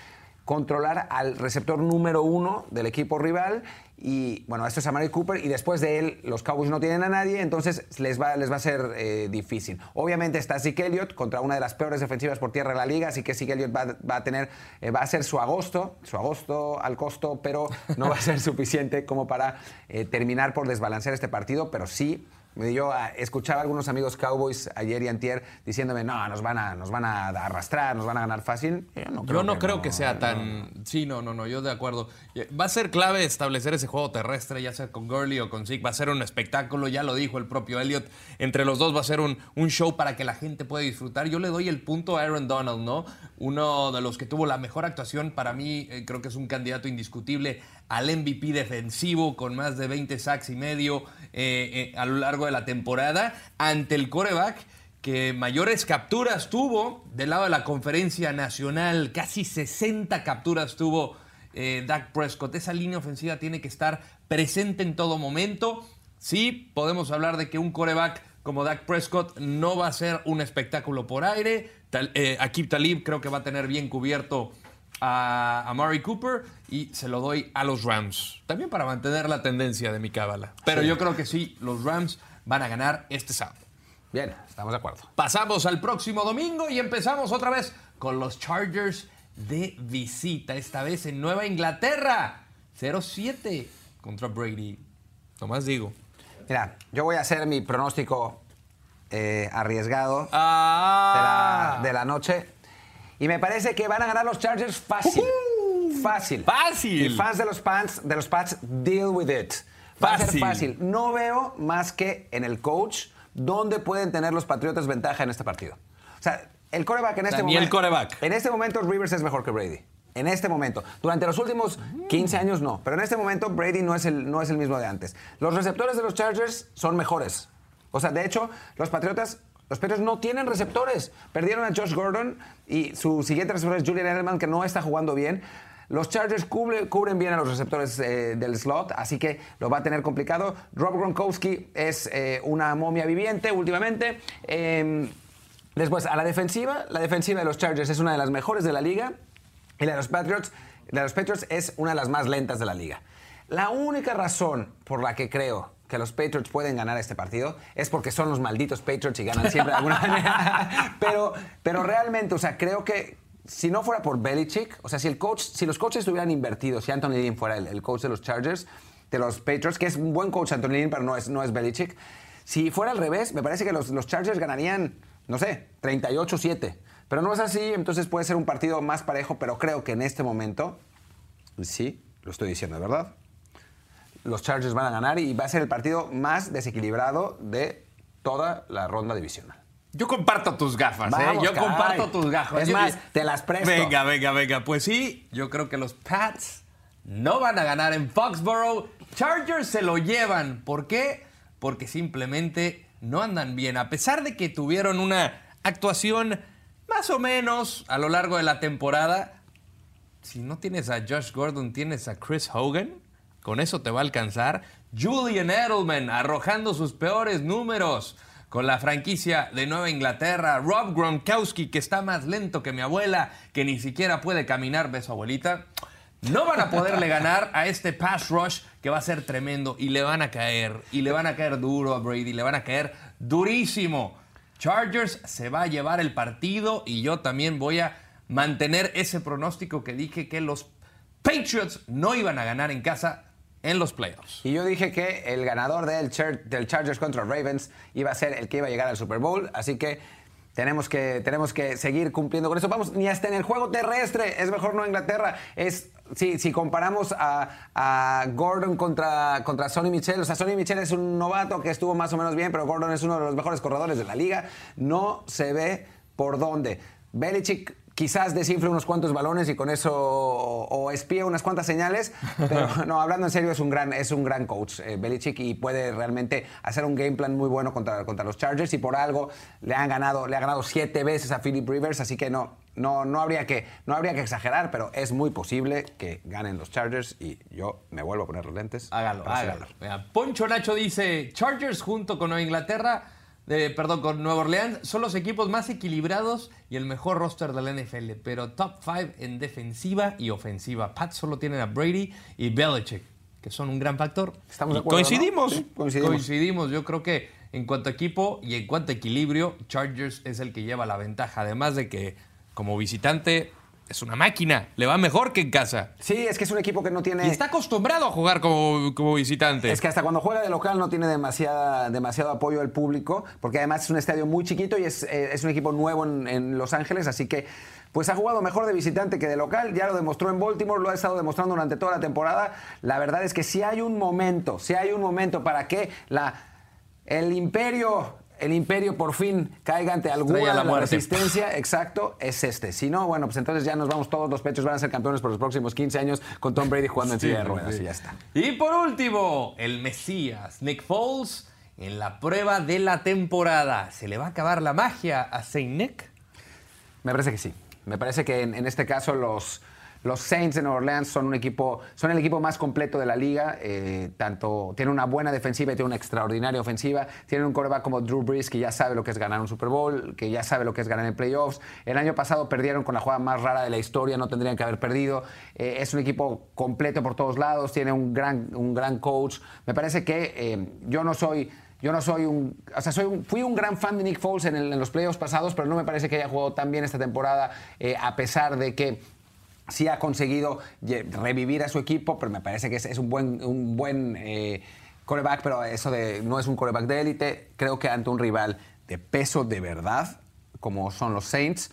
controlar al receptor número uno del equipo rival. Y bueno, esto es Amari Cooper y después de él los Cowboys no tienen a nadie, entonces les va, les va a ser eh, difícil. Obviamente está Zeke Elliott contra una de las peores defensivas por tierra de la liga, así que Zeke Elliott va, a tener, eh, va a ser su agosto, su agosto al costo, pero no va a ser suficiente como para eh, terminar por desbalancear este partido, pero sí yo escuchaba a algunos amigos Cowboys ayer y antier diciéndome, no, nos van a, nos van a arrastrar, nos van a ganar fácil. Yo no creo, que, sea tan... Sí, no, no, no, yo de acuerdo. Va a ser clave establecer ese juego terrestre, ya sea con Gurley o con Zeke. Va a ser un espectáculo, ya lo dijo el propio Elliot. Entre los dos va a ser un, un show para que la gente pueda disfrutar. Yo le doy el punto a Aaron Donald, ¿no? Uno de los que tuvo la mejor actuación, para mí eh, creo que es un candidato indiscutible al MVP defensivo con más de 20 sacks y medio eh, eh, a lo largo de la temporada ante el coreback que mayores capturas tuvo del lado de la conferencia nacional, casi 60 capturas tuvo eh, Dak Prescott. Esa línea ofensiva tiene que estar presente en todo momento. Sí, podemos hablar de que un coreback como Dak Prescott no va a ser un espectáculo por aire. Tal, Akib Talib creo que va a tener bien cubierto a, a Murray Cooper y se lo doy a los Rams. También para mantener la tendencia de mi cábala. Pero Sí. yo creo que sí, los Rams van a ganar este sábado. Bien, estamos de acuerdo. Pasamos al próximo domingo y empezamos otra vez con los Chargers de visita, esta vez en Nueva Inglaterra. 0-7 contra Brady. Nomás digo. Mira, yo voy a hacer mi pronóstico eh, arriesgado de, ¡Ah! la, de la noche. Y me parece que van a ganar los Chargers fácil. Fácil. ¡Fácil! Y fans de los Pats, de los Pats, deal with it. Va a ser Fácil. fácil. No veo más que en el coach dónde pueden tener los Patriotas ventaja en este partido. O sea, el coreback en este sea, ni el momento. quarterback. En este momento Rivers es mejor que Brady. En este momento. Durante los últimos 15 años no. Pero en este momento Brady no es el, no es el mismo de antes. Los receptores de los Chargers son mejores. O sea, de hecho, los Patriotas. Los Patriots no tienen receptores. Perdieron a Josh Gordon y su siguiente receptor es Julian Edelman, que no está jugando bien. Los Chargers cubre- cubren bien a los receptores eh, del slot, así que lo va a tener complicado. Rob Gronkowski es eh, una momia viviente últimamente. Em, Después, a la defensiva, la defensiva de los Chargers es una de las mejores de la liga y de los Patriots, la de los Patriots es una de las más lentas de la liga. La única razón por la que creo que los Patriots pueden ganar este partido es porque son los malditos Patriots y ganan siempre de alguna manera. Pero, pero realmente, o sea, creo que si no fuera por Belichick, o sea, si el coach, si los coaches estuvieran invertidos, si Anthony Lynn fuera el, coach de los Chargers, de los Patriots, que es un buen coach Anthony Lynn, pero no es, no es Belichick, si fuera al revés, me parece que los, los Chargers ganarían, no sé, 38-7. Pero no es así, entonces puede ser un partido más parejo, pero creo que en este momento, sí, lo estoy diciendo, ¿verdad? Los Chargers van a ganar y va a ser el partido más desequilibrado de toda la ronda divisional. Yo comparto tus gafas, Vamos, ¿eh? Yo caray. comparto tus gafas. Es Yo- más, te las presto. Venga, venga, venga. Pues sí, yo creo que los Pats no van a ganar en Foxborough. Chargers se lo llevan. ¿Por qué? Porque simplemente no andan bien. A pesar de que tuvieron una actuación más o menos a lo largo de la temporada, si no tienes a Josh Gordon, tienes a Chris Hogan. Con eso te va a alcanzar. Julian Edelman arrojando sus peores números con la franquicia de Nueva Inglaterra. Rob Gronkowski, que está más lento que mi abuela, que ni siquiera puede caminar, ve su abuelita. No van a poderle ganar a este pass rush que va a ser tremendo y le van a caer, y le van a caer duro a Brady, le van a caer durísimo. Chargers se va a llevar el partido y yo también voy a mantener ese pronóstico que dije que los Patriots no iban a ganar en casa en los playoffs. Y yo dije que el ganador del, del Chargers contra Ravens iba a ser el que iba a llegar al Super Bowl, así que tenemos que, tenemos que seguir cumpliendo con eso. Vamos, ni hasta en el juego terrestre es mejor no Inglaterra. Es, si, si comparamos a, a Gordon contra, contra Sonny Michel, o sea, Sonny Michel es un novato que estuvo más o menos bien, pero Gordon es uno de los mejores corredores de la liga. No se ve por dónde. Belichick quizás desinfle unos cuantos balones y con eso o, o espía unas cuantas señales, pero no, hablando en serio, es un gran, es un gran coach, eh, Belichick, y puede realmente hacer un game plan muy bueno contra, contra los Chargers y por algo le han ganado, le ha ganado siete veces a Philip Rivers, así que no, no, no, habría que, no habría que exagerar, pero es muy posible que ganen los Chargers y yo me vuelvo a poner los lentes. Hágalo, hágalo. Mira, Poncho Nacho dice, Chargers junto con Nueva Inglaterra, perdón, con Nueva Orleans, son los equipos más equilibrados y el mejor roster de la NFL, pero top 5 en defensiva y ofensiva. Pats solo tienen a Brady y Belichick, que son un gran factor. Estamos de acuerdo, ¿no? coincidimos, Sí, coincidimos. coincidimos. Yo creo que en cuanto a equipo y en cuanto a equilibrio, Chargers es el que lleva la ventaja. Además de que como visitante es una máquina, le va mejor que en casa. Sí, es que es un equipo que no tiene... Y está acostumbrado a jugar como, como visitante. Es que hasta cuando juega de local no tiene demasiada, demasiado apoyo del público, porque además es un estadio muy chiquito y es, eh, es un equipo nuevo en, en Los Ángeles, así que pues ha jugado mejor de visitante que de local, ya lo demostró en Baltimore, lo ha estado demostrando durante toda la temporada. La verdad es que si hay un momento, si hay un momento para que la, el imperio... El imperio por fin caiga ante alguna Estrella de la la muerte. resistencia, exacto, es este. Si no, bueno, pues entonces ya nos vamos todos, los pechos van a ser campeones por los próximos 15 años con Tom Brady jugando en silla de ruedas sí. y ya está. Y por último, el Mesías, Nick Foles, en la prueba de la temporada. ¿Se le va a acabar la magia a Saint Nick? Me parece que sí. Me parece que en, en este caso los, Los Saints de Orleans son un equipo, son el equipo más completo de la liga. Eh, tanto tiene una buena defensiva y tiene una extraordinaria ofensiva. Tienen un quarterback como Drew Brees que ya sabe lo que es ganar un Super Bowl, que ya sabe lo que es ganar en playoffs. El año pasado perdieron con la jugada más rara de la historia, no tendrían que haber perdido. Eh, es un equipo completo por todos lados, tiene un gran, un gran coach. Me parece que eh, yo no soy yo no soy un. O sea, fui un gran fan de Nick Foles en, los playoffs pasados, pero no me parece que haya jugado tan bien esta temporada, a pesar de que sí ha conseguido revivir a su equipo, pero me parece que es, un buen, un buen eh, coreback, pero eso de no es un coreback de élite. Creo que ante un rival de peso de verdad, como son los Saints,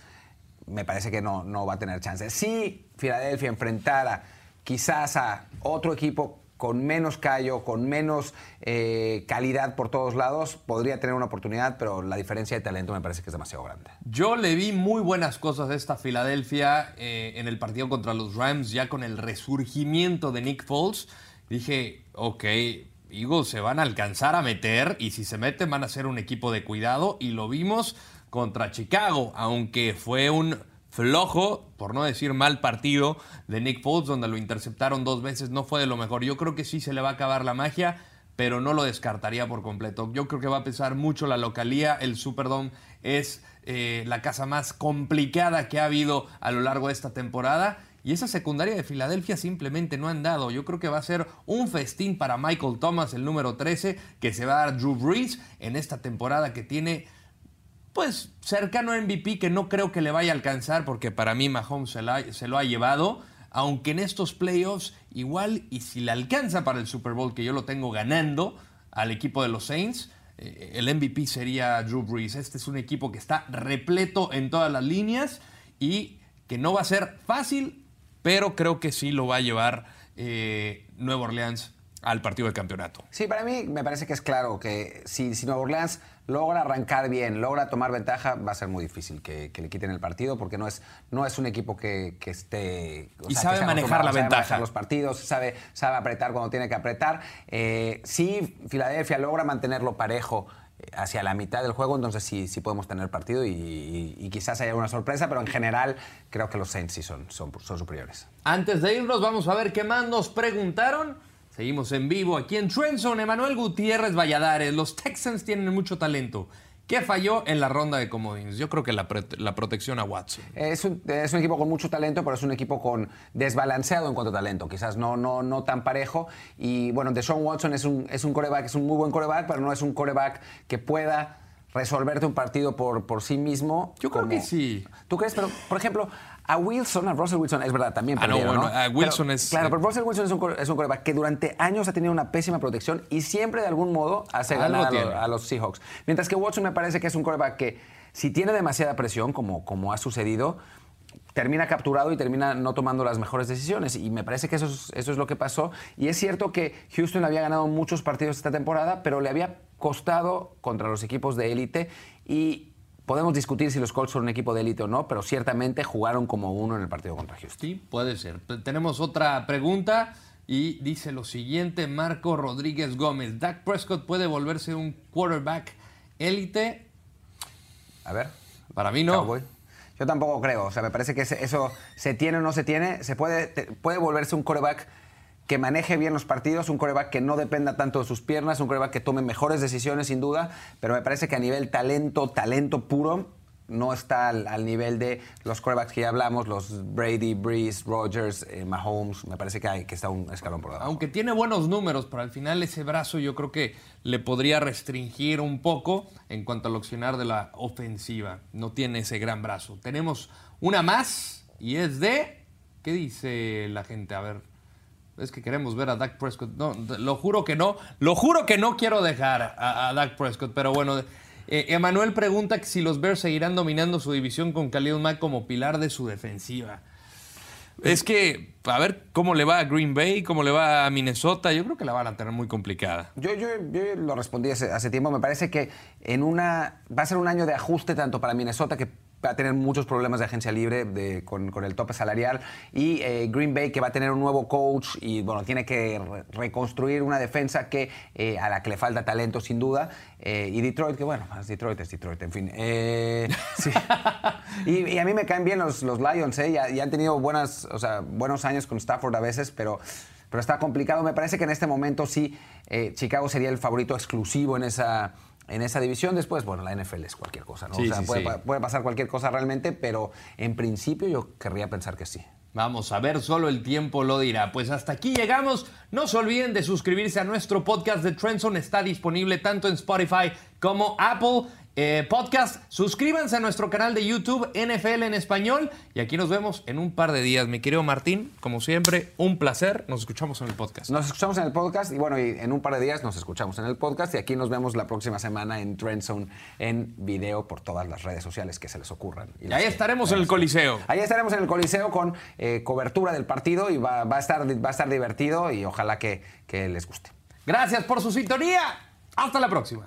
me parece que no, no va a tener chance. Si Filadelfia enfrentara quizás a otro equipo con menos callo, con menos eh, calidad por todos lados, podría tener una oportunidad, pero la diferencia de talento me parece que es demasiado grande. Yo le vi muy buenas cosas a esta Filadelfia eh, en el partido contra los Rams, ya con el resurgimiento de Nick Foles. Dije, ok, Eagles se van a alcanzar a meter y si se meten van a ser un equipo de cuidado y lo vimos contra Chicago, aunque fue un flojo, por no decir mal partido de Nick Foles, donde lo interceptaron dos veces, no fue de lo mejor. Yo creo que sí se le va a acabar la magia, pero no lo descartaría por completo. Yo creo que va a pesar mucho la localía. El Superdome es eh, la casa más complicada que ha habido a lo largo de esta temporada. Y esa secundaria de Filadelfia simplemente no han dado. Yo creo que va a ser un festín para Michael Thomas, el número 13, que se va a dar Drew Brees en esta temporada que tiene pues cercano a MVP que no creo que le vaya a alcanzar porque para mí Mahomes se, lo ha llevado, aunque en estos playoffs igual y si le alcanza para el Super Bowl que yo lo tengo ganando al equipo de los Saints, eh, el MVP sería Drew Brees. Este es un equipo que está repleto en todas las líneas y que no va a ser fácil, pero creo que sí lo va a llevar eh, Nueva Orleans al partido de campeonato. Sí, para mí me parece que es claro que si, si Nueva Orleans logra arrancar bien, logra tomar ventaja, va a ser muy difícil que, le quiten el partido porque no es, no es un equipo que, esté... y sabe manejar la ventaja. los partidos, sabe, sabe apretar cuando tiene que apretar. Eh, si Filadelfia logra mantenerlo parejo eh, hacia la mitad del juego, entonces sí, sí podemos tener partido y, quizás haya una sorpresa, pero en general creo que los Saints sí son, son, son superiores. Antes de irnos, vamos a ver qué más nos preguntaron. Seguimos en vivo aquí en Trenson. Emanuel Gutiérrez Valladares. Los Texans tienen mucho talento. ¿Qué falló en la ronda de comodines? Yo creo que la, protección a Watson. Es un, equipo con mucho talento, pero es un equipo con desbalanceado en cuanto a talento. Quizás no, no, no tan parejo. Y bueno, Deshaun Watson es un, es un coreback, es un muy buen coreback, pero no es un coreback que pueda resolverte un partido por, por sí mismo. Yo creo que sí. ¿Tú crees? Pero, por ejemplo, a Wilson, a Russell Wilson, es verdad, también ah, no, bueno, A Wilson es... Claro, pero Russell Wilson es un, es un coreback que durante años ha tenido una pésima protección y siempre de algún modo hace ganar a los, Seahawks. Mientras que Watson me parece que es un coreback que si tiene demasiada presión, como, como ha sucedido, termina capturado y termina no tomando las mejores decisiones. Y me parece que eso es, eso es lo que pasó. Y es cierto que Houston había ganado muchos partidos esta temporada, pero le había costado contra los equipos de élite y Podemos discutir si los Colts son un equipo de élite o no, pero ciertamente jugaron como uno en el partido contra Houston. Sí, puede ser. Tenemos otra pregunta y dice lo siguiente, Marco Rodríguez Gómez. ¿Dak Prescott puede volverse un quarterback élite? A ver. Para mí no. Yo tampoco creo. O sea, me parece que eso se tiene o no se tiene. Se puede, puede volverse un quarterback que maneje bien los partidos, un coreback que no dependa tanto de sus piernas, un coreback que tome mejores decisiones sin duda, pero me parece que a nivel talento, talento puro, no está al, nivel de los corebacks que ya hablamos, los Brady, Breeze, Rogers, eh, Mahomes. Me parece que, hay, que está un escalón por debajo. Aunque tiene buenos números, pero al final ese brazo yo creo que le podría restringir un poco en cuanto al opcionar de la ofensiva. No tiene ese gran brazo. Tenemos una más y es de... ¿Qué dice la gente? A ver, es que queremos ver a Dak Prescott. No, lo juro que no. Lo juro que no quiero dejar a, Dak Prescott. Pero bueno, eh, Emanuel pregunta si los Bears seguirán dominando su división con Khalil Mack como pilar de su defensiva. Es que, a ver cómo le va a Green Bay, cómo le va a Minnesota, yo creo que la van a tener muy complicada. Yo, yo, yo lo respondí hace, hace, tiempo, me parece que en una va a ser un año de ajuste tanto para Minnesota, que va a tener muchos problemas de agencia libre con, el tope salarial. Y eh, Green Bay que va a tener un nuevo coach y bueno, tiene que reconstruir una defensa que, eh, a la que le falta talento sin duda. Eh, y Detroit, que bueno, es Detroit, es Detroit, en fin. Sí. y, a mí me caen bien los, los Lions, ¿eh? Y, han tenido buenas, o sea, buenos años con Stafford a veces, pero pero está complicado. Me parece que en este momento sí, Chicago sería el favorito exclusivo en esa, en esa división. Después, bueno, la NFL es cualquier cosa, ¿no? o sea, puede, pasar cualquier cosa realmente, pero en principio yo querría pensar que sí. Vamos a ver, solo el tiempo lo dirá. Pues hasta aquí llegamos. No se olviden de suscribirse a nuestro podcast de Trendson. Está disponible tanto en Spotify como Apple. Eh, podcast. Suscríbanse a nuestro canal de YouTube NFL en español y aquí nos vemos en un par de días. Mi querido Martín, como siempre, un placer. Nos escuchamos en el podcast. Nos escuchamos en el podcast y bueno, y en un par de días nos escuchamos en el podcast y aquí nos vemos la próxima semana en Trendzone en video por todas las redes sociales que se les ocurran. Y, ahí estaremos en el Coliseo. Ahí estaremos en el Coliseo con eh, cobertura del partido y va, a estar, va a estar divertido y ojalá que, que les guste. Gracias por su sintonía. Hasta la próxima.